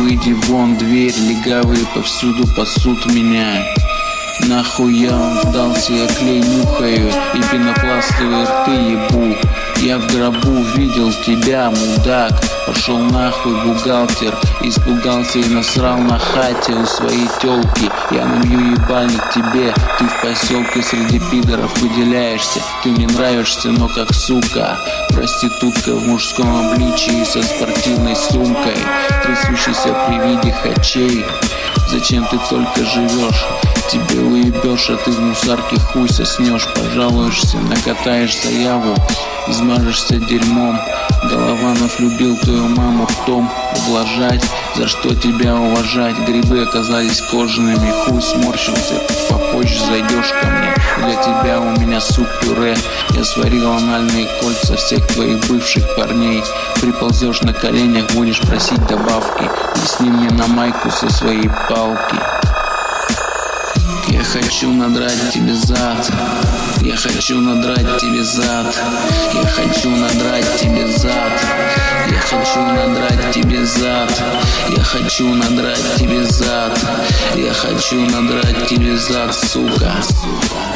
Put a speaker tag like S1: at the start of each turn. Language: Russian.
S1: Выйди вон, дверь, легавые повсюду пасут меня Нахуй я вам сдался, я клей нюхаю И пенопластовые рты ебу. Я в гробу видел тебя, мудак Пошел нахуй бухгалтер Испугался и насрал на хате у своей телки Я набью ебальник тебе Ты в поселке среди пидоров выделяешься. Ты мне нравишься, но как сука Проститутка в мужском обличии Со спортивной сумкой Трясущийся при виде хачей. Зачем ты только живешь? Тебе уебешь, а ты в мусарке хуй соснешь. Пожалуешься, накатаешь заяву Измажешься дерьмом. Голованов любил твою маму ртом ублажать За что тебя уважать. Грибы оказались кожаными Хуй сморщился, попозже зайдешь ко мне. Для тебя у меня суп-пюре. Я сварил анальные кольца всех твоих бывших парней. Приползешь на коленях, будешь просить добавки. Лесни мне на майку со своей палки. Я хочу надрать тебе зад. Я хочу надрать тебе зад. Я хочу надрать тебе зад хочу надрать тебе зад Я хочу надрать тебе зад Я хочу надрать тебе зад, сука, сука.